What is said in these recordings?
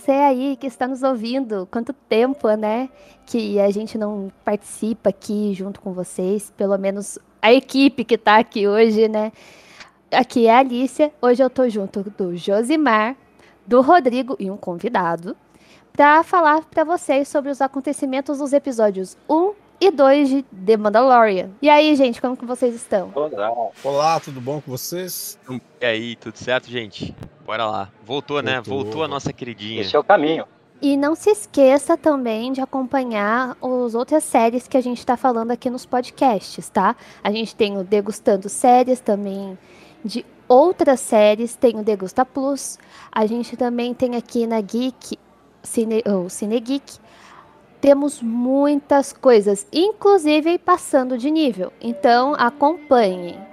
Você aí que está nos ouvindo. Quanto tempo, né? Que a gente não participa aqui junto com vocês, pelo menos a equipe que está aqui hoje, né? Aqui é a Alicia. Hoje eu tô junto do Josimar, do Rodrigo e um convidado para falar para vocês sobre os acontecimentos dos episódios 1 e 2 de The Mandalorian. E aí, gente, como que vocês estão? Olá. Olá, tudo bom com vocês? E aí, tudo certo, gente? Bora lá. Voltou, né? Voltou. Voltou a nossa queridinha. Esse é o caminho. E não se esqueça também de acompanhar as outras séries que a gente está falando aqui nos podcasts, tá? A gente tem o Degustando Séries também de outras séries, tem o Degusta Plus. A gente também tem aqui na Geek, Cine, ou Cine Geek, temos muitas coisas, inclusive passando de nível. Então acompanhem.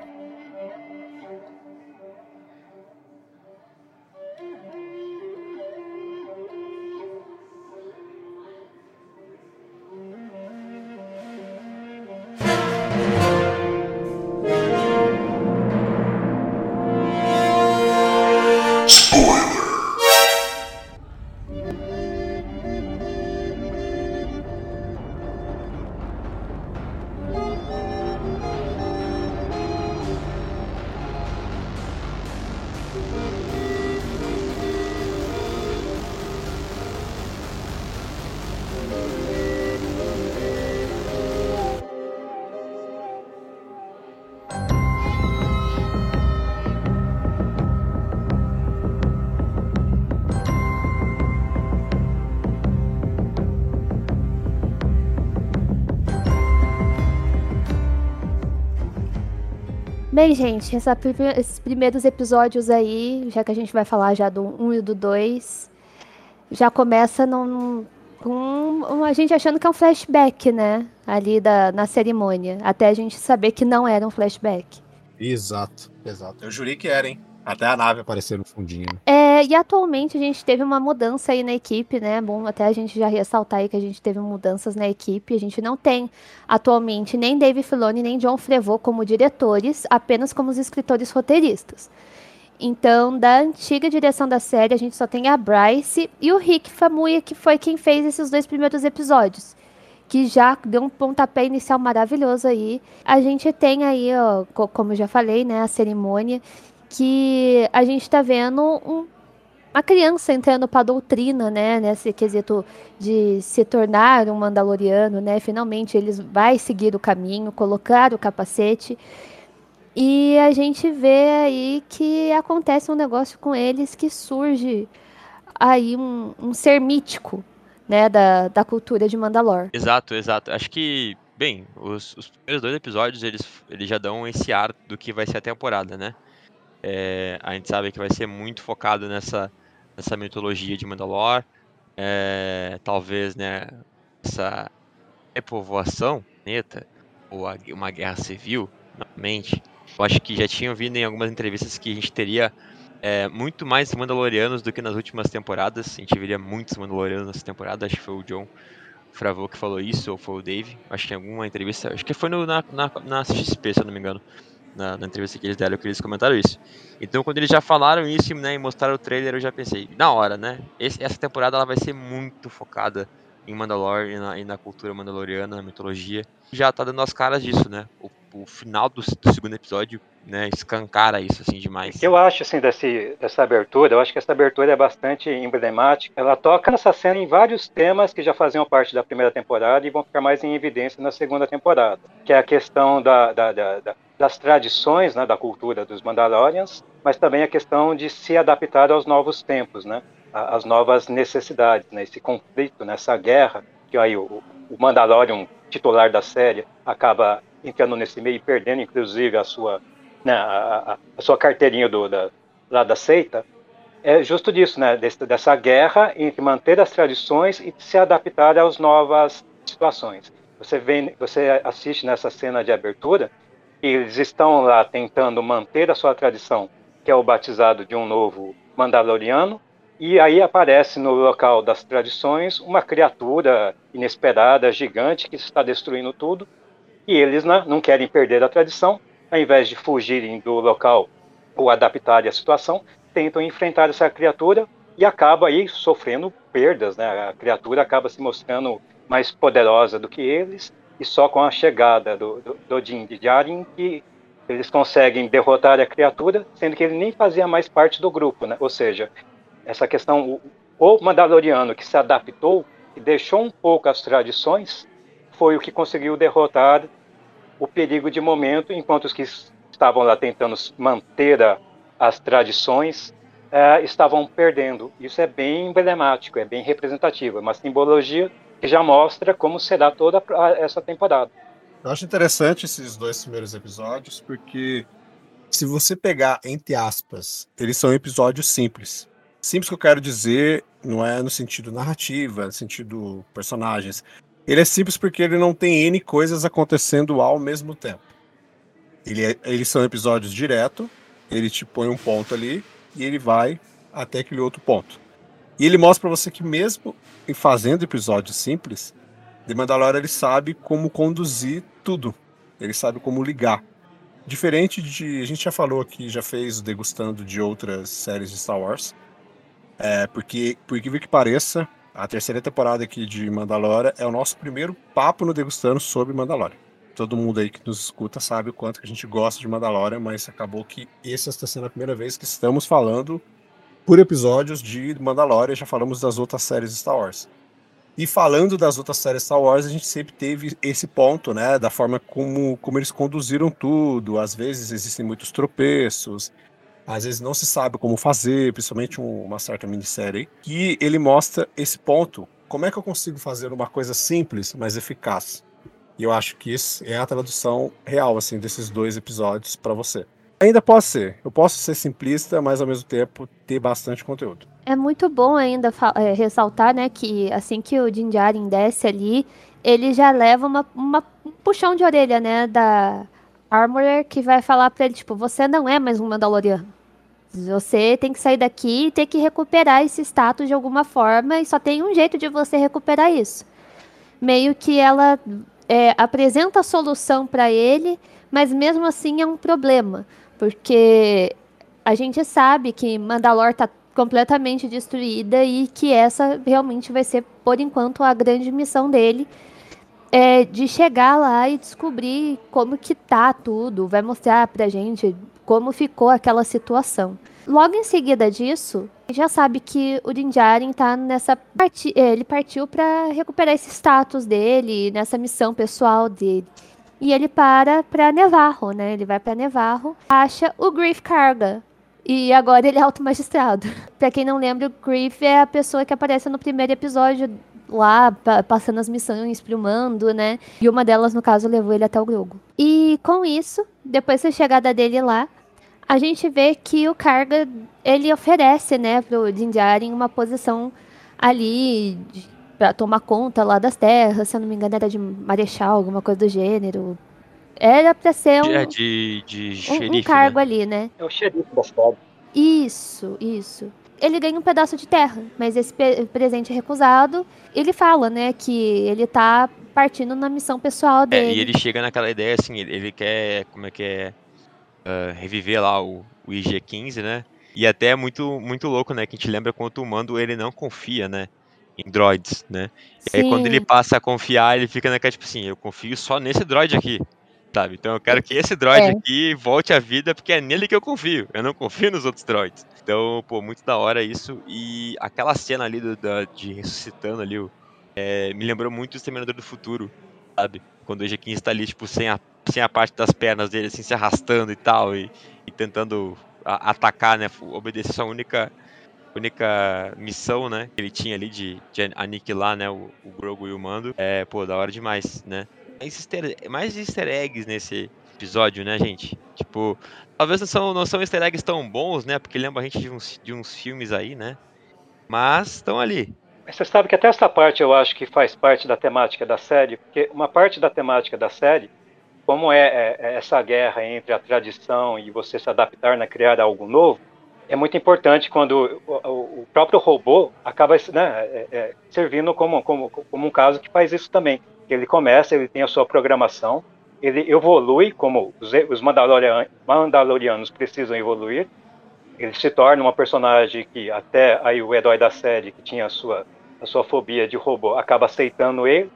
Bem, gente, esses primeiros episódios aí, já que a gente vai falar já do 1 e do 2, já começa num, com a gente achando que é um flashback, né? Ali da, na cerimônia. Até a gente saber que não era um flashback. Exato, exato. Eu jurei que era, hein? Até a nave Apareceu no fundinho. né? É, e atualmente a gente teve uma mudança aí na equipe, né? Bom, até a gente já ressaltar aí que a gente teve mudanças na equipe. A gente não tem atualmente nem Dave Filoni nem John Favreau como diretores, apenas como os escritores roteiristas. Então, da antiga direção da série, a gente só tem a Bryce e o Rick Famuyiwa, que foi quem fez esses dois primeiros episódios. Que já deu um pontapé inicial maravilhoso aí. A gente tem aí, ó, co- como já falei, né, a cerimônia que a gente está vendo um- uma criança entrando para a doutrina, né, nesse quesito de se tornar um Mandaloriano, né, finalmente eles vai seguir o caminho, colocar o capacete, e a gente vê aí que acontece um negócio com eles que surge aí um, um ser mítico, né, da, da cultura de Mandalor. Exato, exato. Acho que, bem, os, os primeiros dois episódios, eles, eles já dão esse ar do que vai ser a temporada, né? É, a gente sabe que vai ser muito focado nessa, nessa mitologia de Mandalor. É, talvez, né, essa repovoação, planeta, ou uma guerra civil, novamente. Eu acho que já tinham vindo em algumas entrevistas que a gente teria é, muito mais Mandalorianos do que nas últimas temporadas. A gente veria muitos Mandalorianos nessa temporada. Acho que foi o John Favreau que falou isso, ou foi o Dave. Acho que em alguma entrevista. Acho que foi no, na, na, na se eu não me engano. Na, na entrevista que eles deram, que eles comentaram isso. Então, quando eles já falaram isso né, e mostraram o trailer, eu já pensei, na hora, né? Esse- essa temporada ela vai ser muito focada em Mandalore e na, e na cultura mandaloriana, na mitologia. Já tá dando as caras disso, né? O, o final do, do segundo episódio, né, escancara isso assim demais. O que eu acho assim desse, dessa abertura, eu acho que essa abertura é bastante emblemática. Ela toca nessa cena em vários temas que já faziam parte da primeira temporada e vão ficar mais em evidência na segunda temporada, que é a questão da, da- da- da- das tradições, né, da cultura dos Mandalorians, mas também a questão de se adaptar aos novos tempos, né? as novas necessidades, né? esse conflito, nessa guerra, que aí o, o Mandalorian, titular da série, acaba entrando nesse meio e perdendo, inclusive, a sua, né, a, a, sua carteirinha do, da, lá da seita, é justo disso, né, Desse, dessa guerra entre manter as tradições e se adaptar às novas situações. Você, vem, você assiste nessa cena de abertura, eles estão lá tentando manter a sua tradição, que é o batizado de um novo Mandaloriano, e aí aparece no local das tradições uma criatura inesperada, gigante, que está destruindo tudo. E eles né, não querem perder a tradição, ao invés de fugirem do local ou adaptarem a situação, tentam enfrentar essa criatura e acaba aí sofrendo perdas. Né? A criatura acaba se mostrando mais poderosa do que eles, e só com a chegada do, do, do Din de Djarin que eles conseguem derrotar a criatura, sendo que ele nem fazia mais parte do grupo, né? Ou seja, essa questão, o, Mandaloriano que se adaptou e deixou um pouco as tradições, foi o que conseguiu derrotar o perigo de momento, enquanto os que estavam lá tentando manter a, as tradições é, estavam perdendo. Isso é bem emblemático, é bem representativo, é uma simbologia que já mostra como será toda essa temporada. Eu acho interessante esses dois primeiros episódios, porque se você pegar, entre aspas, eles são episódios simples. Simples que eu quero dizer não é no sentido narrativa, no sentido personagens. Ele é simples porque ele não tem N coisas acontecendo ao mesmo tempo. Ele é, eles são episódios direto, ele te põe um ponto ali e ele vai até aquele outro ponto. E ele mostra para você que mesmo em fazendo episódios simples, The Mandalorian ele sabe como conduzir tudo. Ele sabe como ligar. Diferente de. A gente já falou aqui, já fez degustando de outras séries de Star Wars. É, porque, por incrível que pareça, a terceira temporada aqui de Mandalorian é o nosso primeiro papo no Degustando sobre Mandalorian. Todo mundo aí que nos escuta sabe o quanto que a gente gosta de Mandalorian, mas acabou que essa está sendo a primeira vez que estamos falando por episódios de Mandalorian, já falamos das outras séries Star Wars. E falando das outras séries Star Wars, a gente sempre teve esse ponto, né? Da forma como, como eles conduziram tudo. Às vezes existem muitos tropeços, às vezes não se sabe como fazer, principalmente um, uma certa minissérie. E ele mostra esse ponto. Como é que eu consigo fazer uma coisa simples, mas eficaz? E eu acho que isso é a tradução real, assim, desses dois episódios para você. Ainda posso ser. Eu posso ser simplista, mas ao mesmo tempo ter bastante conteúdo. É muito bom ainda é, ressaltar, né, que assim que o Jinjarin desce ali, ele já leva uma, uma, um puxão de orelha, né, da Armorer, que vai falar pra ele, tipo, você não é mais um Mandaloriano. Você tem que sair daqui e ter que recuperar esse status de alguma forma, e só tem um jeito de você recuperar isso. Meio que ela é, apresenta a solução para ele, mas mesmo assim é um problema porque a gente sabe que Mandalor está completamente destruída e que essa realmente vai ser, por enquanto, a grande missão dele. É de chegar lá e descobrir como que tá tudo, vai mostrar pra gente como ficou aquela situação. Logo em seguida disso, já sabe que o Dinjarin tá nessa parti ele partiu para recuperar esse status dele, nessa missão pessoal dele. E ele para pra Nevarro, né? Ele vai pra Nevarro, acha o Grief Carga. E agora ele é alto magistrado. pra quem não lembra, o Grief é a pessoa que aparece no primeiro episódio lá, passando as missões pro mando, né? E uma delas, no caso, levou ele até o Grogo. E com isso, depois da chegada dele lá, a gente vê que o Carga, ele oferece, né, pro Din Djarin uma posição ali para tomar conta lá das terras, se eu não me engano era de marechal, alguma coisa do gênero. Era para ser um, é de, de xerife, um, um cargo né? ali, né? É o xerife da cidade. Isso, isso. Ele ganha um pedaço de terra, mas esse presente é recusado. Ele fala, né, que ele tá partindo na missão pessoal dele. É, e ele chega naquela ideia assim, ele, ele quer, como é que é, uh, reviver lá o, o IG-15, né? E até é muito, muito louco, né, que a gente lembra quanto o Mando ele não confia, né? Em droids, né? E aí quando ele passa a confiar, ele fica naquela, tipo assim, eu confio só nesse droid aqui, sabe? Então eu quero que esse droid é. aqui volte à vida, porque é nele que eu confio, eu não confio nos outros droids. Então, pô, muito da hora isso. E aquela cena ali do, da, de ressuscitando ali, é, me lembrou muito o Exterminador do Futuro, sabe? Quando o EG-15 está ali, tipo, sem a, sem a parte das pernas dele, assim, se arrastando e tal, e, e tentando a, atacar, né? Obedecer sua única única missão, né, que ele tinha ali de, de aniquilar, né, o, o Grogu e o Mando. É, pô, da hora demais, né? Mais easter, eggs nesse episódio, né, gente? Tipo, talvez não são, não são easter eggs tão bons, né, porque lembra a gente de uns, de uns filmes aí, né? Mas estão ali. Você sabe que até essa parte eu acho que faz parte da temática da série, porque uma parte da temática da série, como é, é, é essa guerra entre a tradição e você se adaptar, né, criar algo novo, é muito importante quando o, o próprio robô acaba né, é, é, servindo como, como, como um caso que faz isso também. Ele começa, ele tem a sua programação, ele evolui como os, os Mandalorian, Mandalorianos precisam evoluir, ele se torna uma personagem que até aí o herói da série, que tinha a sua, a sua fobia de robô, acaba aceitando ele,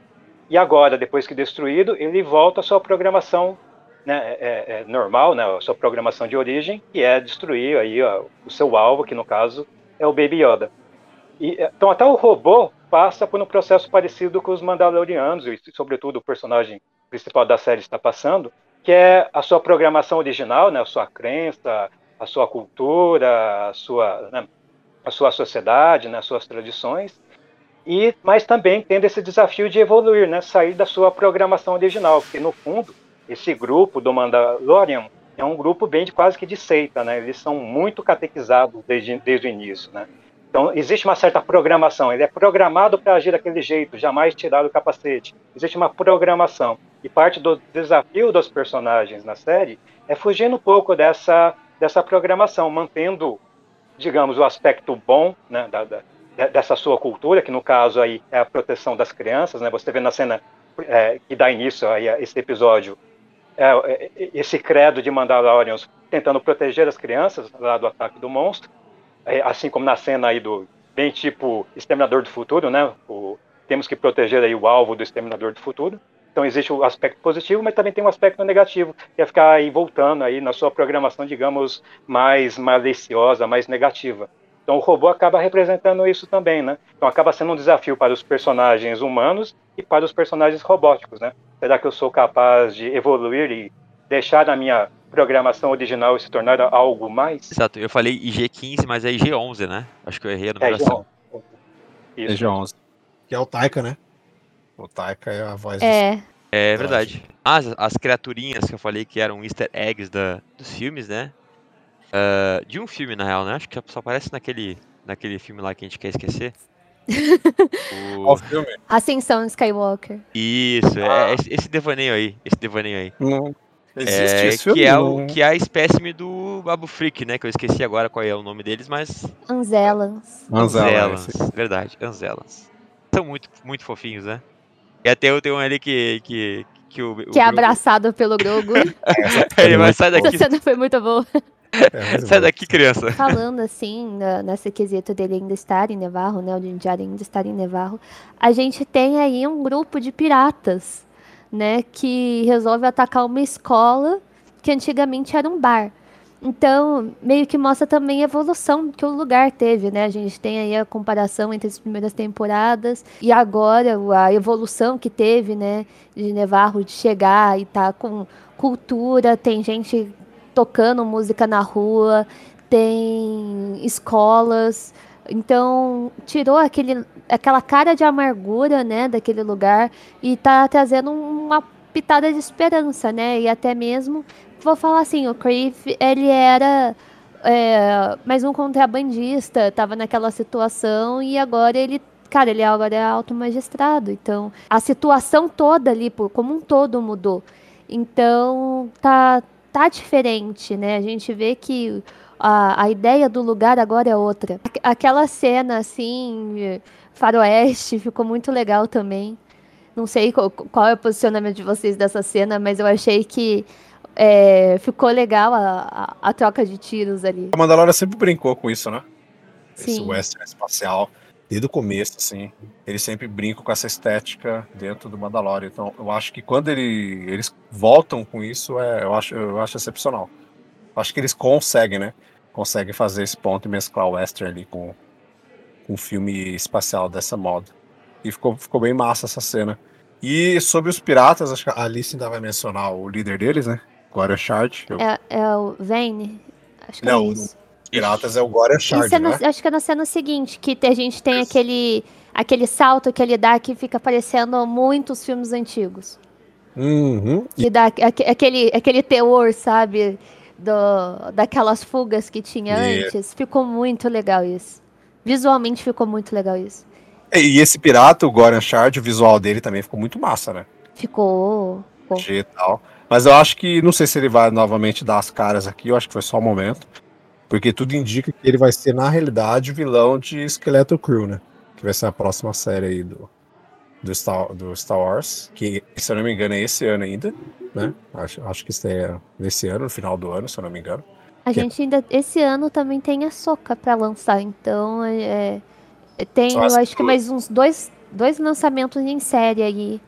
e agora, depois que destruído, ele volta à sua programação né, é, é normal, né, a sua programação de origem, que é destruir aí ó, o seu alvo, que no caso é o Baby Yoda. E, é, então até o robô passa por um processo parecido com os Mandalorianos, e sobretudo o personagem principal da série está passando, que é a sua programação original, né, a sua crença, a sua cultura, a sua, né, a sua sociedade, né, as suas tradições, e mas também tendo esse desafio de evoluir, né, sair da sua programação original, porque no fundo esse grupo do Mandalorian é um grupo bem de quase que de seita, né? Eles são muito catequizados desde, desde o início, né? Então, existe uma certa programação. Ele é programado para agir daquele jeito, jamais tirar o capacete. Existe uma programação. E parte do desafio dos personagens na série é fugir um pouco dessa, dessa programação, mantendo, digamos, o aspecto bom né, da, da, dessa sua cultura, que no caso aí é a proteção das crianças. Né? Você vê na cena é, que dá início a esse episódio é, é, esse credo de Mandalorians tentando proteger as crianças lá do ataque do monstro, é, assim como na cena aí do bem tipo Exterminador do Futuro, né? O, temos que proteger aí o alvo do Exterminador do Futuro. Então existe o aspecto positivo, mas também tem um aspecto negativo, que é ficar aí voltando aí na sua programação, digamos, mais maliciosa, mais negativa. Então o robô acaba representando isso também, né? Então acaba sendo um desafio para os personagens humanos e para os personagens robóticos, né? Será que eu sou capaz de evoluir e deixar a minha programação original se tornar algo mais? Exato, eu falei IG15, mas é IG11, né? Acho que eu errei a numeração. É IG11. IG11. Que é o Taika, né? O Taika é a voz É. Do... É verdade. As, as criaturinhas que eu falei que eram easter eggs da, dos filmes, né? Uh, de um filme, na real, né? Acho que só aparece naquele, naquele filme lá que a gente quer esquecer. O... Qual filme? Ascensão Skywalker. Isso, é, ah. é esse devaneio aí. Esse devaneio aí. Não. Existe é, esse filme? Que é, o, que é a espécime do Babu Freak, né? Que eu esqueci agora qual é o nome deles, mas. Anzelans. Anzelans, verdade, Anzelans. São muito, muito fofinhos, né? E até tem um ali que, que, que o. Que o é abraçado pelo Grogu. Ele vai sair daqui. Essa cena foi muito boa. É, Sai daqui, criança. Falando assim, na, nesse quesito dele ainda estar em Nevarro, né? O Jinjar ainda estar em Nevarro, a gente tem aí um grupo de piratas, né? Que resolve atacar uma escola que antigamente era um bar. Então, meio que mostra também a evolução que o lugar teve, né? A gente tem aí a comparação entre as primeiras temporadas e agora a evolução que teve, né? De Nevarro de chegar e tá com cultura, tem gente tocando música na rua, tem escolas. Então, tirou aquele, aquela cara de amargura, né, daquele lugar e tá trazendo uma pitada de esperança, né? E até mesmo, vou falar assim, o Crave, ele era é, mais um contrabandista, tava naquela situação e agora ele, cara, ele agora é alto magistrado. Então, a situação toda ali, como um todo, mudou. Então, tá, tá diferente, né? A gente vê que a, a ideia do lugar agora é outra. Aquela cena, assim, faroeste, ficou muito legal também. Não sei qual, qual é o posicionamento de vocês dessa cena, mas eu achei que é, ficou legal a, a, a, troca de tiros ali. A Mandalorian sempre brincou com isso, né? Sim. Esse western espacial desde o começo, assim. Eles sempre brincam com essa estética dentro do Mandalorian. Então, eu acho que quando ele, eles voltam com isso, é, eu, acho, eu acho excepcional. Eu acho que eles conseguem, né? Conseguem fazer esse ponto e mesclar o western ali com, com um filme espacial dessa moda. E ficou, ficou bem massa essa cena. E sobre os piratas, acho que a Alice ainda vai mencionar o líder deles, né? Glória Shard. Eu... É, é o Vane? Acho que Não, é isso. Piratas é o Goran Shard, Isso é na- né? acho que é na cena seguinte, que a gente tem aquele, aquele salto que ele dá que fica parecendo muitos filmes antigos. Uhum. Que dá aque- aquele, aquele teor, sabe? Do, daquelas fugas que tinha Isso. antes. Ficou muito legal isso. Visualmente ficou muito legal isso. E esse pirata, o Goran Shard, o visual dele também ficou muito massa, né? Ficou. ficou. Mas eu acho que, não sei se ele vai novamente dar as caras aqui, eu acho que foi só um momento. Porque tudo indica que ele vai ser, na realidade, o vilão de Skeleton Crew, né? Que vai ser a próxima série aí do, do, Star, do Star Wars. Que, se eu não me engano, é esse ano ainda, né? Acho, acho que isso é nesse ano, no final do ano, se eu não me engano. A Que- gente ainda. Esse ano também tem a Soca pra lançar. Então, é, é- tem, Só eu acho que mais uns dois, dois lançamentos em série aí.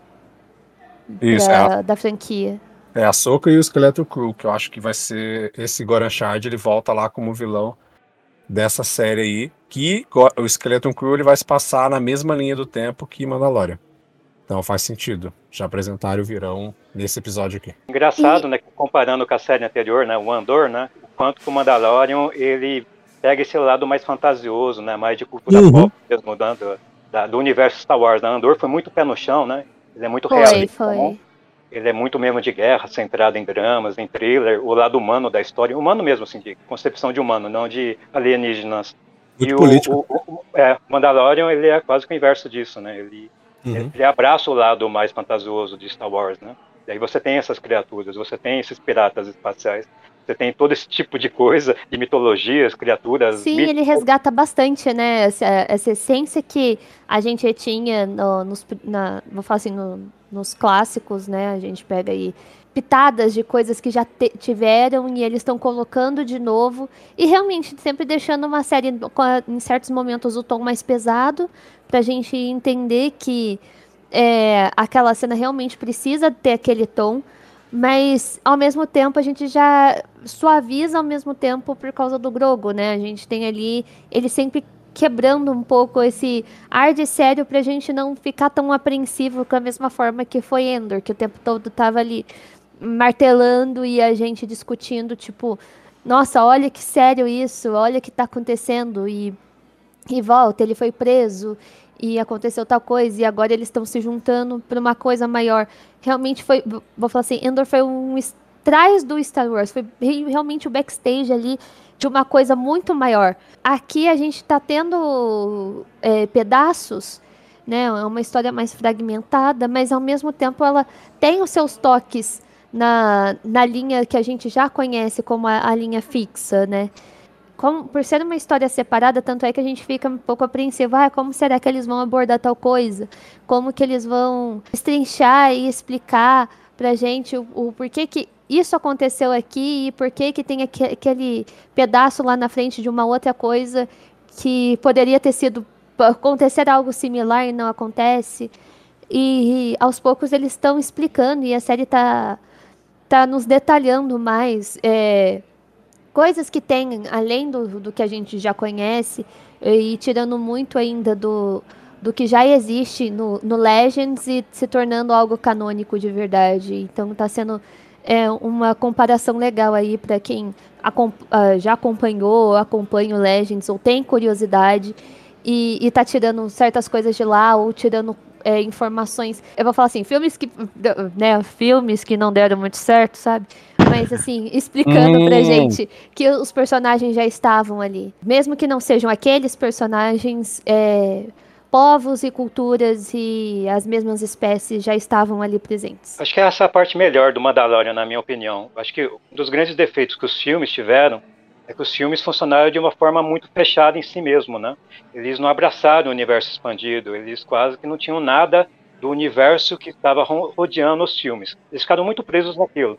Isso, da, da franquia. É a Soca e o Skeleton Crew, que eu acho que vai ser esse Goran Shard, ele volta lá como vilão dessa série aí, que o Skeleton Crew ele vai se passar na mesma linha do tempo que Mandalorian. Então faz sentido. Já apresentaram o virão nesse episódio aqui. Engraçado, né? que Comparando com a série anterior, né? O Andor, né? O quanto que o Mandalorian ele pega esse lado mais fantasioso, né? Mais de cultura Uhum. pop mesmo, do, do universo Star Wars. Né? Andor foi muito pé no chão, né? Ele é muito Foi, realista. né? foi. Ele é muito mesmo de guerra, centrado em dramas, em thriller, o lado humano da história, humano mesmo, assim, de concepção de humano, não de alienígenas. Muito e político. O, o, é, o Mandalorian, ele é quase que o inverso disso, né? Ele, Uhum. ele abraça o lado mais fantasioso de Star Wars, né? E aí você tem essas criaturas, você tem esses piratas espaciais, você tem todo esse tipo de coisa, de mitologias, criaturas. Sim, mitos. ele resgata bastante, né? Essa, essa essência que a gente tinha no- nos, na, vou falar assim, no- nos clássicos, né? A gente pega aí pitadas de coisas que já te- tiveram e eles estão colocando de novo e realmente sempre deixando uma série a- em certos momentos o tom mais pesado pra gente entender que é, aquela cena realmente precisa ter aquele tom, mas ao mesmo tempo a gente já suaviza ao mesmo tempo por causa do Grogo, né? A gente tem ali ele sempre quebrando um pouco esse ar de sério pra gente não ficar tão apreensivo com a mesma forma que foi Endor, que o tempo todo tava ali martelando e a gente discutindo, tipo, nossa, olha que sério isso, olha o que tá acontecendo e e volta, ele foi preso e aconteceu tal coisa e agora eles estão se juntando para uma coisa maior. Realmente foi, vou falar assim, Endor foi um trás do Star Wars, foi re- realmente o backstage ali de uma coisa muito maior. Aqui a gente está tendo é, pedaços, né? É uma história mais fragmentada, mas ao mesmo tempo ela tem os seus toques na, na linha que a gente já conhece como a, a linha fixa, né? Como, por ser uma história separada, tanto é que a gente fica um pouco apreensivo. Ah, como será que eles vão abordar tal coisa? Como que eles vão estrinchar e explicar pra gente o, o porquê que isso aconteceu aqui e por que que tem aque- aquele pedaço lá na frente de uma outra coisa que poderia ter sido acontecer algo similar e não acontece. E, aos poucos eles estão explicando e a série tá tá nos detalhando mais é, coisas que tem além do, do que a gente já conhece e tirando muito ainda do, do que já existe no, no Legends e se tornando algo canônico de verdade. Então está sendo é, uma comparação legal aí para quem ah, já acompanhou, acompanha o Legends ou tem curiosidade e, e tá tirando certas coisas de lá ou tirando é, informações. Eu vou falar assim, filmes que, né, filmes que não deram muito certo, sabe? Mas assim, explicando pra Hum. gente que os personagens já estavam ali. Mesmo que não sejam aqueles personagens, é, povos e culturas e as mesmas espécies já estavam ali presentes. Acho que essa é a parte melhor do Mandalorian, na minha opinião. Acho que um dos grandes defeitos que os filmes tiveram é que os filmes funcionaram de uma forma muito fechada em si mesmo, né? Eles não abraçaram o universo expandido, eles quase que não tinham nada do universo que estava ro- rodeando os filmes. Eles ficaram muito presos naquilo.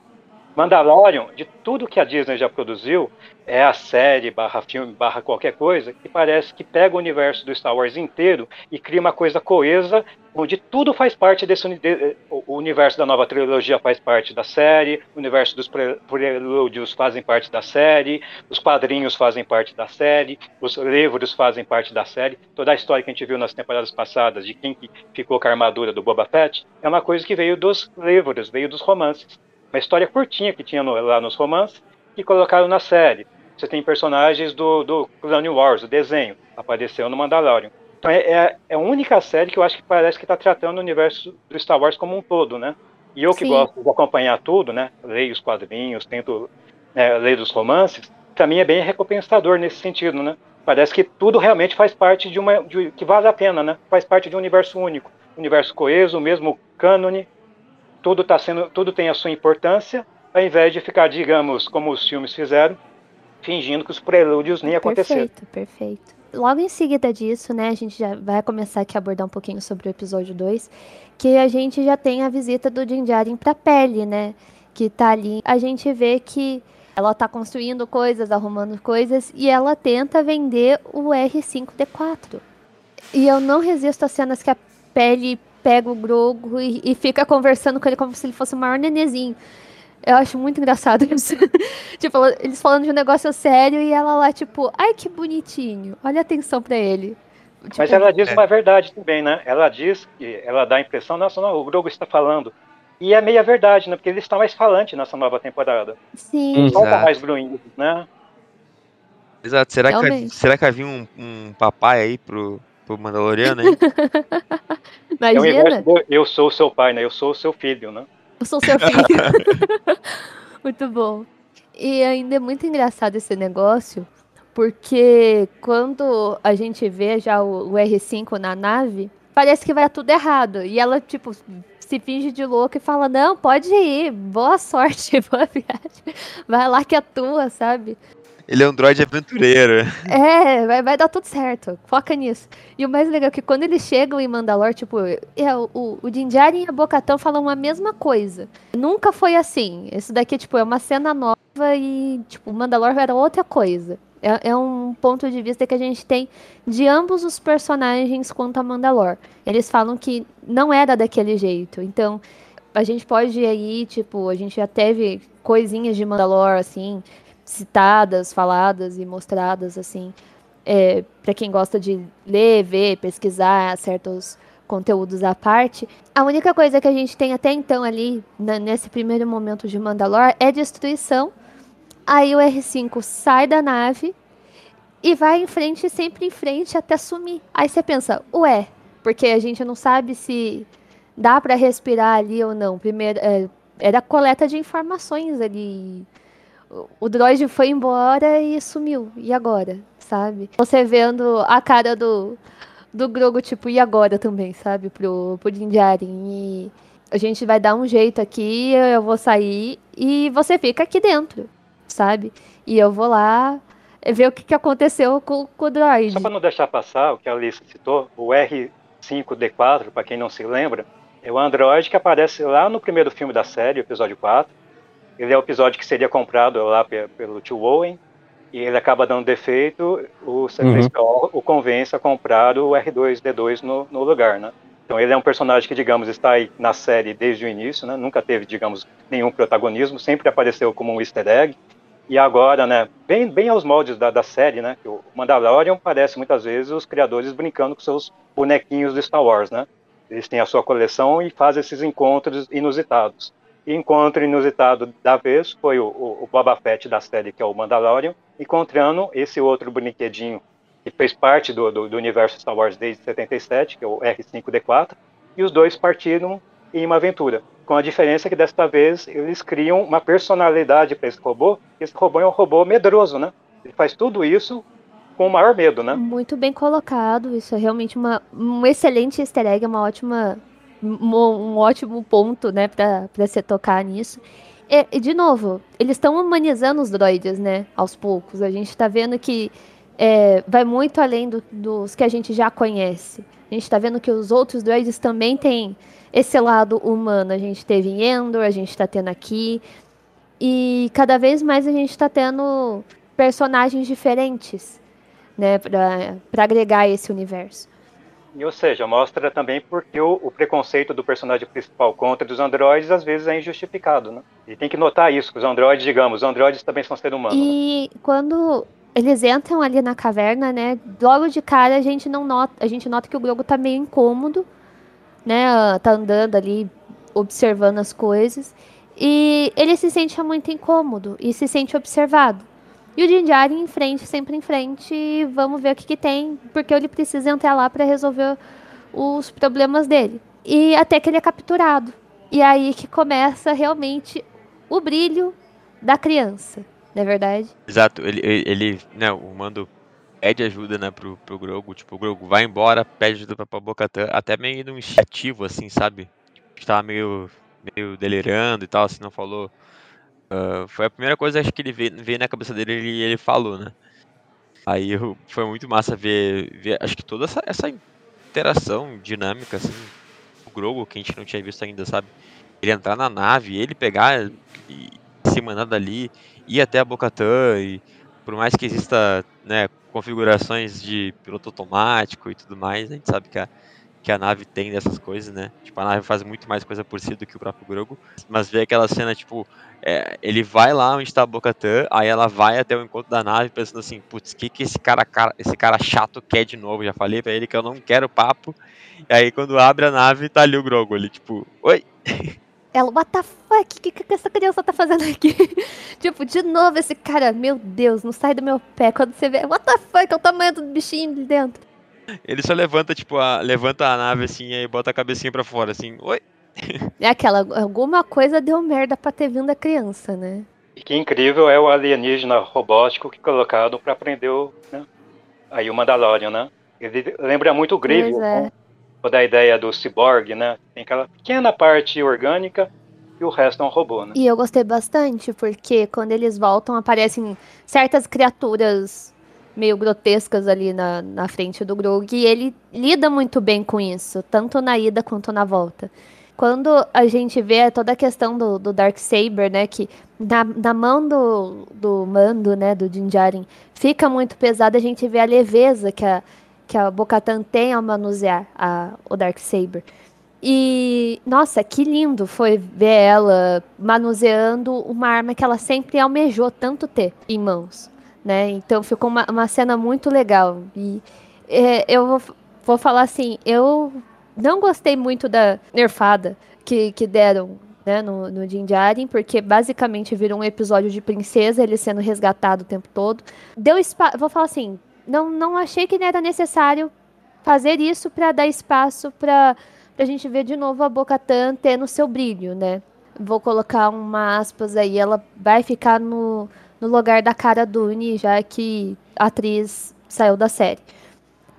Mandalorian, de tudo que a Disney já produziu, é a série, barra filme, barra qualquer coisa, que parece que pega o universo do Star Wars inteiro e cria uma coisa coesa, onde tudo faz parte desse de- o universo da nova trilogia faz parte da série, o universo dos pre- prelúdios fazem parte da série, os quadrinhos fazem parte da série, os livros fazem parte da série. Toda a história que a gente viu nas temporadas passadas de quem que ficou com a armadura do Boba Fett é uma coisa que veio dos livros, veio dos romances uma história curtinha que tinha no- lá nos romances que colocaram na série. Você tem personagens do, do Clone Wars, o desenho, apareceu no Mandalorian. Então é, é, é, a única série que eu acho que parece que está tratando o universo do Star Wars como um todo, né? E eu que Sim. gosto de acompanhar tudo, né? Leio os quadrinhos, tento né, ler os romances, para mim é bem recompensador nesse sentido, né? Parece que tudo realmente faz parte de uma. De, que vale a pena, né? Faz parte de um universo único. Universo coeso, mesmo cânone, tudo, tá sendo, tudo tem a sua importância, ao invés de ficar, digamos, como os filmes fizeram, fingindo que os prelúdios nem aconteceram. Perfeito, perfeito. Logo em seguida disso, né, a gente já vai começar aqui a abordar um pouquinho sobre o episódio 2, que a gente já tem a visita do Din Djarin pra pele, né, que tá ali. A gente vê que ela tá construindo coisas, arrumando coisas, e ela tenta vender o R5D4. E eu não resisto às cenas que a pele pega o Grogo e, e fica conversando com ele como se ele fosse o maior nenezinho. Eu acho muito engraçado isso. tipo, eles falando de um negócio sério e ela lá, tipo, ai que bonitinho, olha a atenção pra ele. Tipo, Mas ela diz é. uma verdade também, né? Ela diz que ela dá a impressão, nossa, não, o Grogu está falando. E é meia verdade, né? Porque ele está mais falante nessa nova temporada. Sim. Não está mais bruinho, né? Exato. Será que, será que havia um, um papai aí pro, pro Mandaloriano, hein? Imagina. É eu sou o seu pai, né? Eu sou o seu filho, né? Eu sou seu filho. muito bom. E ainda é muito engraçado esse negócio, porque quando a gente vê já o, o R5 na nave, parece que vai tudo errado. E ela, tipo, se finge de louca e fala: Não, pode ir, boa sorte, boa viagem. Vai lá que é tua, sabe? Ele é um droid aventureiro. É, vai, vai dar tudo certo. Foca nisso. E o mais legal é que quando eles chegam em Mandalor, tipo, é, o, o Din e a Bocatão falam a mesma coisa. Nunca foi assim. Isso daqui, tipo, é uma cena nova e, tipo, Mandalor era outra coisa. É, é, um ponto de vista que a gente tem de ambos os personagens quanto a Mandalor. Eles falam que não era daquele jeito. Então, a gente pode ir aí, tipo, a gente já teve coisinhas de Mandalor, assim, citadas, faladas e mostradas assim, é, para quem gosta de ler, ver, pesquisar certos conteúdos à parte. A única coisa que a gente tem até então ali, nesse primeiro momento de Mandalor, é destruição. Aí o R5 sai da nave e vai em frente, sempre em frente, até sumir. Aí você pensa, ué, porque a gente não sabe se dá para respirar ali ou não. Primeiro, é, era coleta de informações ali o droid foi embora e sumiu. E agora? Sabe? Você vendo a cara do, do Grogu, tipo, e agora também, sabe? Pro, pro Din E a gente vai dar um jeito aqui, eu vou sair e você fica aqui dentro, sabe? E eu vou lá ver o que, que aconteceu com, com o droid. Só para não deixar passar o que a Alice citou, o R5D4, para quem não se lembra, é o androide que aparece lá no primeiro filme da série, episódio 4, ele é o episódio que seria comprado lá pelo tio Owen, e ele acaba dando defeito, o C3PO uhum. o convence a comprar o R2D2 no, no, lugar, né? Então ele é um personagem que, digamos, está aí na série desde o início, né? Nunca teve, digamos, nenhum protagonismo, sempre apareceu como um easter egg. E agora, né, bem, bem aos moldes da, da série, né, que o Mandalorian parece muitas vezes os criadores brincando com seus bonequinhos do Star Wars, né? Eles têm a sua coleção e fazem esses encontros inusitados encontro inusitado da vez foi o, o, o Boba Fett da série, que é o Mandalorian, encontrando esse outro brinquedinho que fez parte do, do, do, universo Star Wars desde 77, que é o R5D4, e os dois partiram em uma aventura. Com a diferença que desta vez eles criam uma personalidade para esse robô. Esse robô é um robô medroso, né? Ele faz tudo isso com o maior medo, né? Muito bem colocado. Isso é realmente uma, um excelente easter egg, uma ótima um ótimo ponto, né, pra, pra você tocar nisso. E, e de novo, eles estão humanizando os droids, né, aos poucos. A gente tá vendo que é, vai muito além do, dos que a gente já conhece. A gente tá vendo que os outros droids também têm esse lado humano. A gente teve em Endor, a gente tá tendo aqui. E cada vez mais a gente tá tendo personagens diferentes, né, para agregar esse universo. E, ou seja, mostra também porque o, o, preconceito do personagem principal contra os androides às vezes é injustificado, né? E tem que notar isso, que os androides, digamos, os androides também são seres humanos. E né? quando eles entram ali na caverna, né? Logo de cara a gente não nota, a gente nota que o Grogu tá meio incômodo, né? Tá andando ali observando as coisas e ele se sente muito incômodo e se sente observado. E o Din Djarin em frente, sempre em frente, vamos ver o que, que tem, porque ele precisa entrar lá para resolver os problemas dele. E até que ele é capturado. E aí que começa realmente o brilho da criança, não é verdade? Exato, ele, ele, né, o Mando pede ajuda, né, pro, pro Grogu, tipo, o Grogu vai embora, pede ajuda pra, Bocatan, até meio num iniciativo, assim, sabe? Tava meio, meio delirando e tal, assim, não falou. Uh, foi a primeira coisa acho que ele veio, veio na cabeça dele e ele, falou, né? Aí foi muito massa ver, ver, acho que toda essa, essa interação dinâmica, assim, o Grogu, que a gente não tinha visto ainda, sabe? Ele entrar na nave, ele pegar e se mandar dali, ir até a Bocatã e por mais que exista, né, configurações de piloto automático e tudo mais, a gente sabe que a, que a nave tem dessas coisas, né? Tipo, a nave faz muito mais coisa por si do que o próprio Grogu. Mas vê aquela cena, tipo, é, ele vai lá onde está a Bocatã, aí ela vai até o encontro da nave pensando assim, putz, o que, que esse cara, cara, esse cara chato quer de novo? Já falei pra ele que eu não quero papo. E aí quando abre a nave, tá ali o Grogu ali, tipo, oi! Ela, what the fuck? O que, que essa criança tá fazendo aqui? tipo, de novo esse cara, meu Deus, não sai do meu pé. Quando você vê, what the fuck? É o tamanho do bichinho ali dentro. Ele só levanta, tipo, a, levanta a nave assim e bota a cabecinha pra fora, assim, oi. É aquela, alguma coisa deu merda pra ter vindo a criança, né? E que incrível é o alienígena robótico que colocaram pra prender o, né? aí o Mandalorian, né? Ele lembra muito o Grievous, é. né? da ideia do cyborg, né? Tem aquela pequena parte orgânica e o resto é um robô, né? E eu gostei bastante, porque quando eles voltam, aparecem certas criaturas meio grotescas ali na, na frente do Grogu, e ele lida muito bem com isso, tanto na ida quanto na volta. Quando a gente vê toda a questão do, do Darksaber, né, que na, na mão do, do Mando, né, do Din Djarin, fica muito pesado, a gente vê a leveza que a, que a Bocatan tem ao manusear a, o Darksaber. E, nossa, que lindo foi ver ela manuseando uma arma que ela sempre almejou tanto ter em mãos, né? Então ficou uma, uma cena muito legal. E é, eu vou, vou falar assim, eu não gostei muito da nerfada que, que deram né, no, no Din Djarin, porque basicamente virou um episódio de princesa, ele sendo resgatado o tempo todo. Deu espaço, vou falar assim, não, não achei que era necessário fazer isso para dar espaço para a gente ver de novo a Bocatan tendo seu brilho, né? Vou colocar uma aspas aí, ela vai ficar no, no lugar da cara Dune, já que a atriz saiu da série,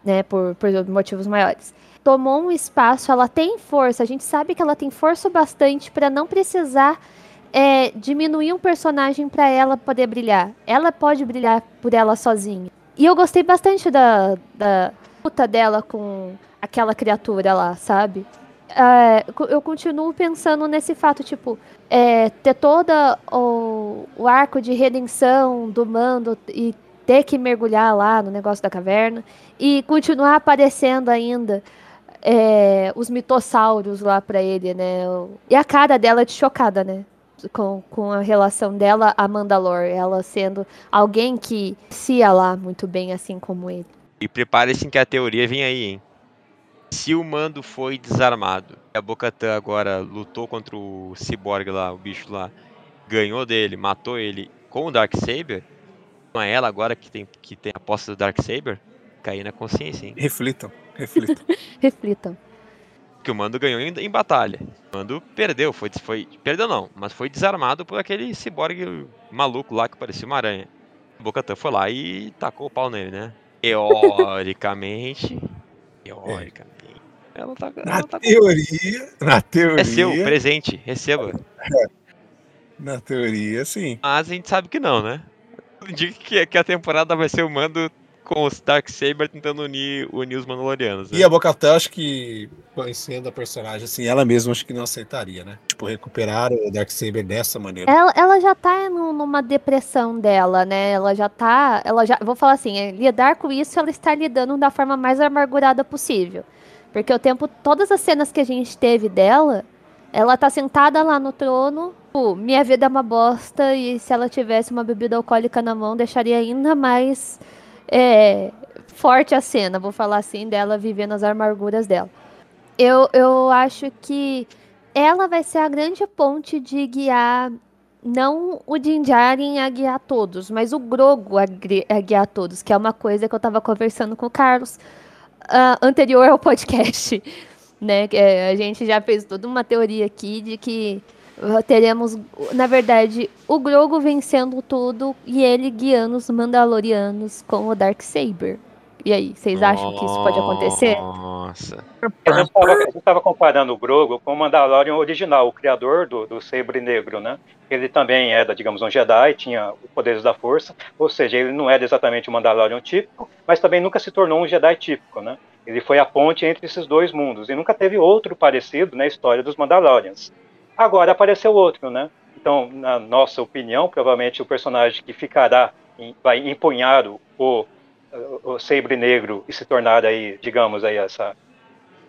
né? Por, por motivos maiores. Tomou um espaço, ela tem força, a gente sabe que ela tem força bastante para não precisar é, diminuir um personagem para ela poder brilhar. Ela pode brilhar por ela sozinha. E eu gostei bastante da, da luta dela com aquela criatura lá, sabe? É, eu continuo pensando nesse fato, tipo, é, ter todo o, o arco de redenção do mando e ter que mergulhar lá no negócio da caverna e continuar aparecendo ainda é, os mitossauros lá pra ele, né? E a cara dela de chocada, né? com, com a relação dela a Mandalor, ela sendo alguém que se lá muito bem, assim como ele. E prepare-se que a teoria vem aí, hein? Se o Mando foi desarmado, a Bocatan agora lutou contra o Cyborg lá, o bicho lá, ganhou dele, matou ele com o Darksaber, não é ela agora que tem, que tem a posse do Darksaber? Cair na consciência, hein? Reflitam, reflitam. Reflitam. que o Mando ganhou em, em, batalha. O Mando perdeu, foi, foi. Perdeu não, mas foi desarmado por aquele ciborgue maluco lá que parecia uma aranha. O Bocatan foi lá e tacou o pau nele, né? Teoricamente. Teoricamente. Ela tá, Na ela tá teoria, na teoria. É seu, presente, receba. Na teoria, sim. Mas a gente sabe que não, né? Indica que, que a temporada vai ser o Mando com os Darksaber tentando unir, unir os Mandalorianos. Né? E a Bocatã, acho que, conhecendo a personagem, assim, ela mesma acho que não aceitaria, né? Tipo, recuperar o Darksaber dessa maneira. Ela, ela já tá no- numa depressão dela, né? Ela já tá. Ela já. Vou falar assim, é, lidar com isso, ela está lidando da forma mais amargurada possível. Porque o tempo. Todas as cenas que a gente teve dela, ela tá sentada lá no trono. Pô, minha vida é uma bosta. E se ela tivesse uma bebida alcoólica na mão, deixaria ainda mais é, forte a cena, vou falar assim, dela vivendo as amarguras dela. Eu, eu acho que ela vai ser a grande ponte de guiar não o Din Djarin a guiar todos, mas o Grogo a, a guiar todos, que é uma coisa que eu estava conversando com o Carlos uh, anterior ao podcast, né? É, a gente já fez toda uma teoria aqui de que teremos, na verdade, o Grogo vencendo tudo e ele guiando os Mandalorianos com o Dark Saber. E aí, vocês acham que isso pode acontecer? Nossa. A gente estava comparando o Grogo com o Mandalorian original, o criador do, do Sabre Negro, né? Ele também era, digamos, um Jedi, tinha os poderes da força, ou seja, ele não era exatamente um Mandalorian típico, mas também nunca se tornou um Jedi típico, né? Ele foi a ponte entre esses dois mundos e nunca teve outro parecido na história dos Mandalorians. Agora apareceu outro, né? Então, na nossa opinião, provavelmente o personagem que ficará, vai empunhar o, o, o Sabre Negro e se tornar aí, digamos, aí essa,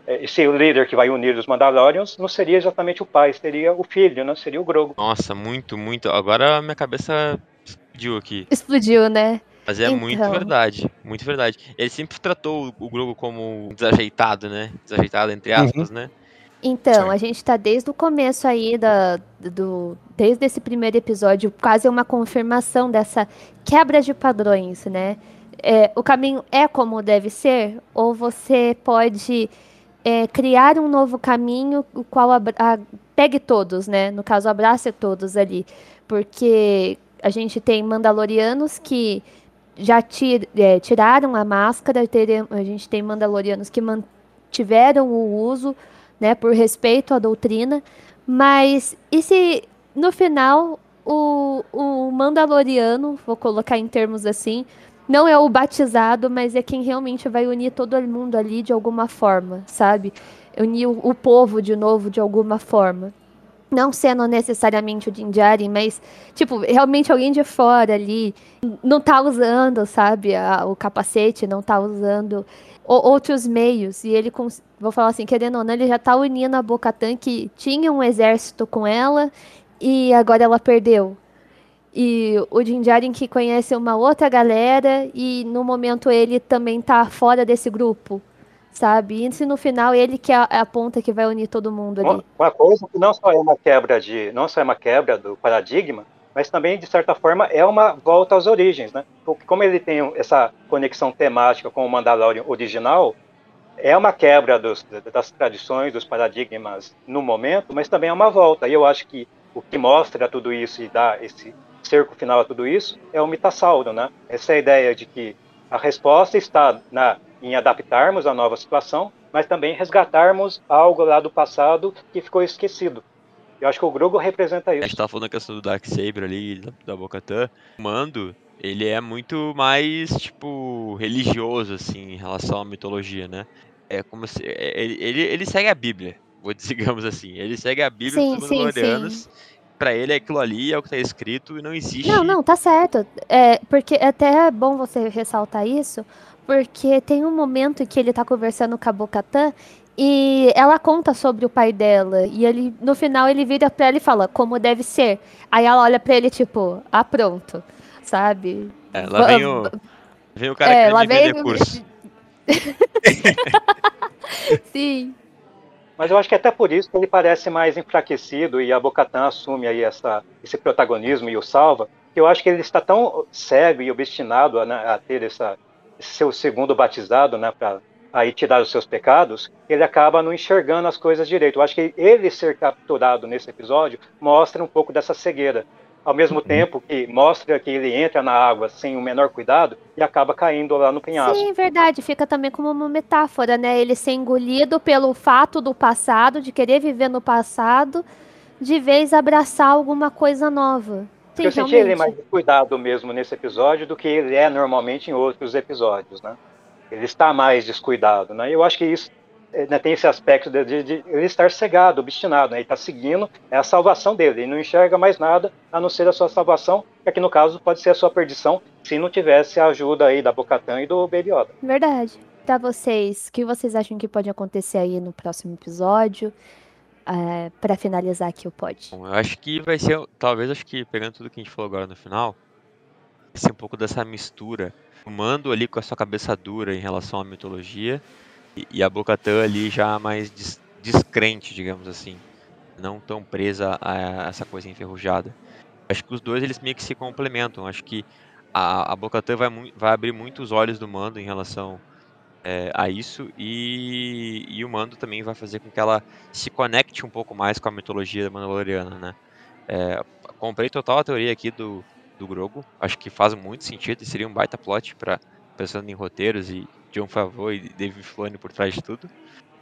esse líder que vai unir os Mandalorians, não seria exatamente o pai, seria o filho, né? Seria o Grogu. Nossa, muito, muito. Agora minha cabeça explodiu aqui. Explodiu, né? Mas é então... muito verdade, muito verdade. Ele sempre tratou o Grogu como desajeitado, né? Desajeitado, entre aspas, uhum. né? Então, Sim. a gente tá desde o começo aí da, do. Desde esse primeiro episódio, quase uma confirmação dessa quebra de padrões, né? É, o caminho é como deve ser, ou você pode é, criar um novo caminho, o qual a, a, pegue todos, né? No caso, abrace todos ali. Porque a gente tem Mandalorianos que já tir, é, tiraram a máscara, a gente tem Mandalorianos que mantiveram o uso né, por respeito à doutrina, mas e se no final o, o Mandaloriano, vou colocar em termos assim, não é o batizado, mas é quem realmente vai unir todo mundo ali de alguma forma, sabe? Unir o, o povo de novo de alguma forma. Não sendo necessariamente o Jinjari, mas, tipo, realmente alguém de fora ali não tá usando, sabe, a, o capacete, não tá usando outros meios. E ele, vou falar assim, querendo ou não, ele já tá unindo a Bocatan, que tinha um exército com ela, e agora ela perdeu. E o Jinjarin que conhece uma outra galera, e no momento ele também tá fora desse grupo, sabe? E se no final ele que é a, é a ponta que vai unir todo mundo ali. Uma coisa que não só é uma quebra de, não só é uma quebra do paradigma, mas também, de certa forma, é uma volta às origens, né? Porque como ele tem essa conexão temática com o Mandalorian original, é uma quebra dos, das tradições, dos paradigmas no momento, mas também é uma volta. E eu acho que o que mostra tudo isso e dá esse cerco final a tudo isso é o mitassauro, né? Essa é ideia de que a resposta está na, em adaptarmos a nova situação, mas também resgatarmos algo lá do passado que ficou esquecido. Eu acho que o Grogu representa isso. A gente tava falando a questão do Dark Saber ali, da, Bocatã. O Mando, ele é muito mais, tipo, religioso, assim, em relação à mitologia, né? É como se. É, ele, ele, ele segue a Bíblia, vou digamos assim. Ele segue a Bíblia sim, dos Mandalorianos. Pra ele aquilo ali é o que tá escrito e não existe. Não, não, tá certo. É, porque até é bom você ressaltar isso, porque tem um momento que ele tá conversando com a Bocatã e ela conta sobre o pai dela. E ele, no final, ele vira pra ela e fala, como deve ser. Aí ela olha pra ele, tipo, ah, pronto. Sabe? É, lá vem o, vem o cara é, que lá vem... curso. Sim. Mas eu acho que até por isso que ele parece mais enfraquecido e a Bocatan assume aí essa, esse protagonismo e o salva. Que eu acho que ele está tão cego e obstinado a, né, a ter essa, esse seu segundo batizado, né, para aí tirar os seus pecados, ele acaba não enxergando as coisas direito. Eu acho que ele ser capturado nesse episódio mostra um pouco dessa cegueira. Ao mesmo uhum. tempo que mostra que ele entra na água sem o menor cuidado e acaba caindo lá no penhasco. Sim, verdade. Fica também como uma metáfora, né? Ele ser engolido pelo fato do passado, de querer viver no passado, de vez abraçar alguma coisa nova. Sim, eu senti ele mais cuidado mesmo nesse episódio do que ele é normalmente em outros episódios, né? Ele está mais descuidado, né? Eu acho que isso eh, né, tem esse aspecto de, de, de, ele estar cegado, obstinado, né? Ele está seguindo é a salvação dele, ele não enxerga mais nada a não ser a sua salvação, que aqui no caso pode ser a sua perdição, se não tivesse a ajuda aí da Bocatã e do Baby Yoda. Verdade. Para vocês, o que vocês acham que pode acontecer aí no próximo episódio? É, para finalizar aqui o pod. Bom, eu acho que vai ser, talvez acho que pegando tudo que a gente falou agora no final, ser um pouco dessa mistura Mando ali com a sua cabeça dura em relação à mitologia e, e a Bocatã ali já mais des, descrente, digamos assim, não tão presa a essa coisa enferrujada. Acho que os dois eles meio que se complementam. Acho que a, a Bocatã vai, vai abrir muito os olhos do Mando em relação é, a isso e, e o Mando também vai fazer com que ela se conecte um pouco mais com a mitologia mandaloriana, né? É, comprei total a teoria aqui do, do Grogo. Acho que faz muito sentido e seria um baita plot para pensando em roteiros e John Favreau e David Filoni por trás de tudo.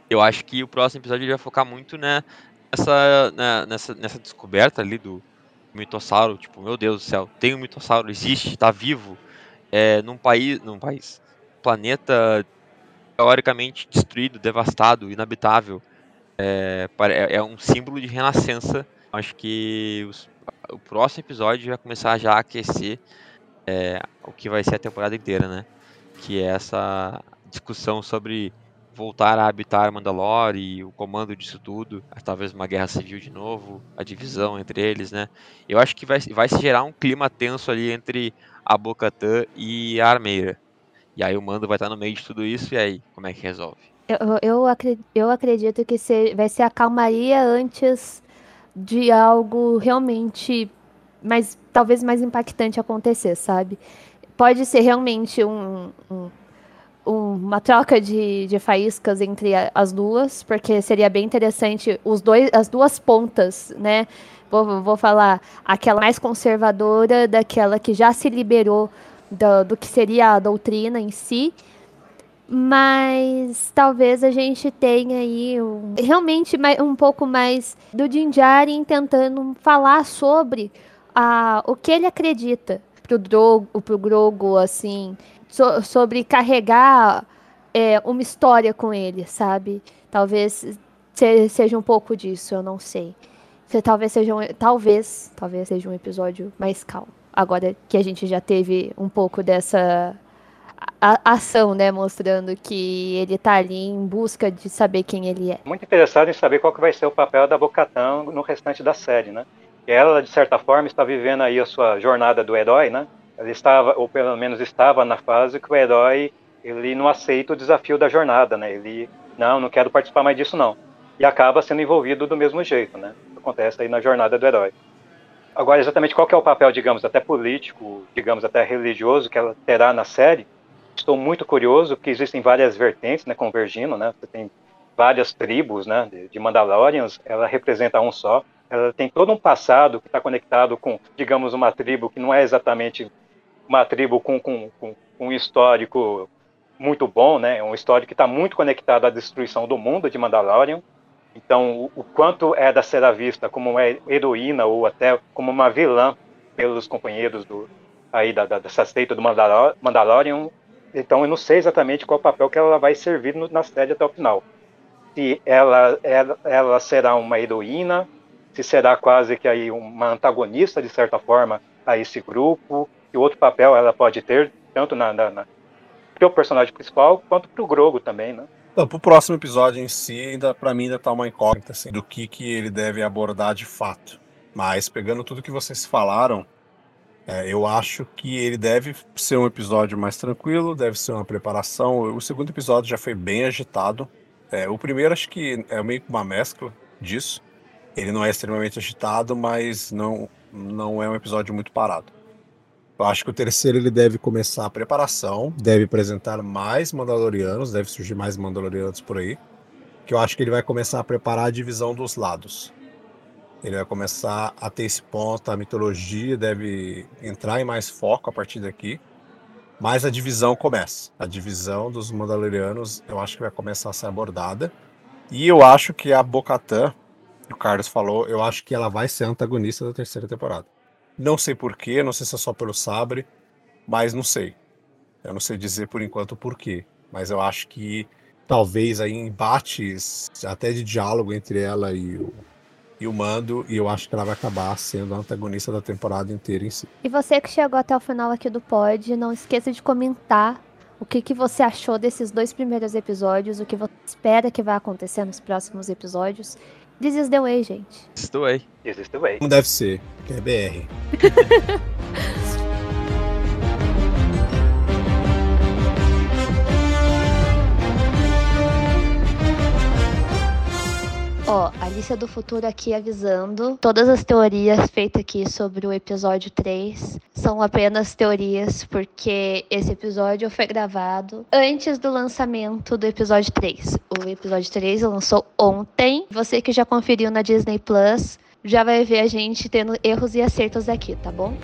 Eu acho que o próximo episódio vai focar muito né, nessa, né, nessa, nessa descoberta ali do mitossauro. Tipo, meu Deus do céu, tem um mitossauro, existe, está vivo, é, num país, num país, planeta teoricamente destruído, devastado, inabitável. É, é, é um símbolo de renascença. Acho que os, o próximo episódio vai começar já a aquecer é, o que vai ser a temporada inteira, né? Que é essa discussão sobre voltar a habitar Mandalore e o comando disso tudo, talvez uma guerra civil de novo, a divisão entre eles, né? Eu acho que vai, vai se gerar um clima tenso ali entre a Bocatã e a Armeira. E aí o mando vai estar no meio de tudo isso, e aí, como é que resolve? Eu, eu, acredito, eu acredito que ser, vai ser a calmaria antes de algo realmente mais, talvez mais impactante acontecer, sabe? Pode ser realmente um, um uma troca de, de faíscas entre as duas, porque seria bem interessante os dois, as duas pontas, né? Vou, vou falar aquela mais conservadora daquela que já se liberou do, do que seria a doutrina em si. Mas talvez a gente tenha aí um, realmente um pouco mais do Dinjarin tentando falar sobre a, o que ele acredita pro Drogo, pro Grogo, assim, so, sobre carregar é, uma história com ele, sabe? Talvez seja um pouco disso, eu não sei. Talvez seja um, talvez, talvez seja um episódio mais calmo agora que a gente já teve um pouco dessa ação, né, mostrando que ele está ali em busca de saber quem ele é. Muito interessado em saber qual que vai ser o papel da Bocatã no restante da série, né? Ela, de certa forma, está vivendo aí a sua jornada do herói, né? Ela estava, ou pelo menos estava na fase que o herói, ele não aceita o desafio da jornada, né? Ele, não, não quero participar mais disso, não. E acaba sendo envolvido do mesmo jeito, né? Acontece aí na jornada do herói. Agora, exatamente qual é o papel, digamos, até político, digamos, até religioso que ela terá na série, estou muito curioso, porque existem várias vertentes, né, convergindo, né, você tem várias tribos, né, de Mandalorians, ela representa um só, ela tem todo um passado que está conectado com, digamos, uma tribo que não é exatamente uma tribo com, com, com um histórico muito bom, né, um histórico que está muito conectado à destruição do mundo de Mandalorian, então, o, quanto é da ser vista como uma heroína ou até como uma vilã pelos companheiros do, aí da, da, dessa seita do Mandalorian. Então, eu não sei exatamente qual papel que ela vai servir no, na série até o final. Se ela, ela, ela será uma heroína, se será quase que aí uma antagonista, de certa forma, a esse grupo, e outro papel ela pode ter, tanto na, na, na para o personagem principal, quanto para o Grogo também, né? Então, pro próximo episódio em si, ainda para mim ainda tá uma incógnita assim, do que que ele deve abordar de fato. Mas pegando tudo que vocês falaram, é, eu acho que ele deve ser um episódio mais tranquilo, deve ser uma preparação. O segundo episódio já foi bem agitado. É, o primeiro acho que é meio que uma mescla disso. Ele não é extremamente agitado, mas não, não é um episódio muito parado. Eu acho que o terceiro ele deve começar a preparação, deve apresentar mais Mandalorianos, deve surgir mais Mandalorianos por aí. Que eu acho que ele vai começar a preparar a divisão dos lados. Ele vai começar a ter esse ponto, a mitologia deve entrar em mais foco a partir daqui. Mas a divisão começa. A divisão dos Mandalorianos eu acho que vai começar a ser abordada. E eu acho que a Bocatã, o Carlos falou, eu acho que ela vai ser antagonista da terceira temporada. Não sei porquê, não sei se é só pelo sabre, mas não sei. Eu não sei dizer por enquanto o porquê. Mas eu acho que talvez aí embates até de diálogo entre ela e o, e o Mando, e eu acho que ela vai acabar sendo a antagonista da temporada inteira em si. E você que chegou até o final aqui do pod, não esqueça de comentar o que, que você achou desses dois primeiros episódios, o que você espera que vai acontecer nos próximos episódios. This is the way, gente. This is the way. This is the way. Não deve ser, que é BR. Ó, Alicia do Futuro aqui avisando. Todas as teorias feitas aqui sobre o episódio 3 são apenas teorias, porque esse episódio foi gravado antes do lançamento do episódio 3. O episódio 3 lançou ontem. Você que já conferiu na Disney Plus já vai ver a gente tendo erros e acertos aqui, tá bom?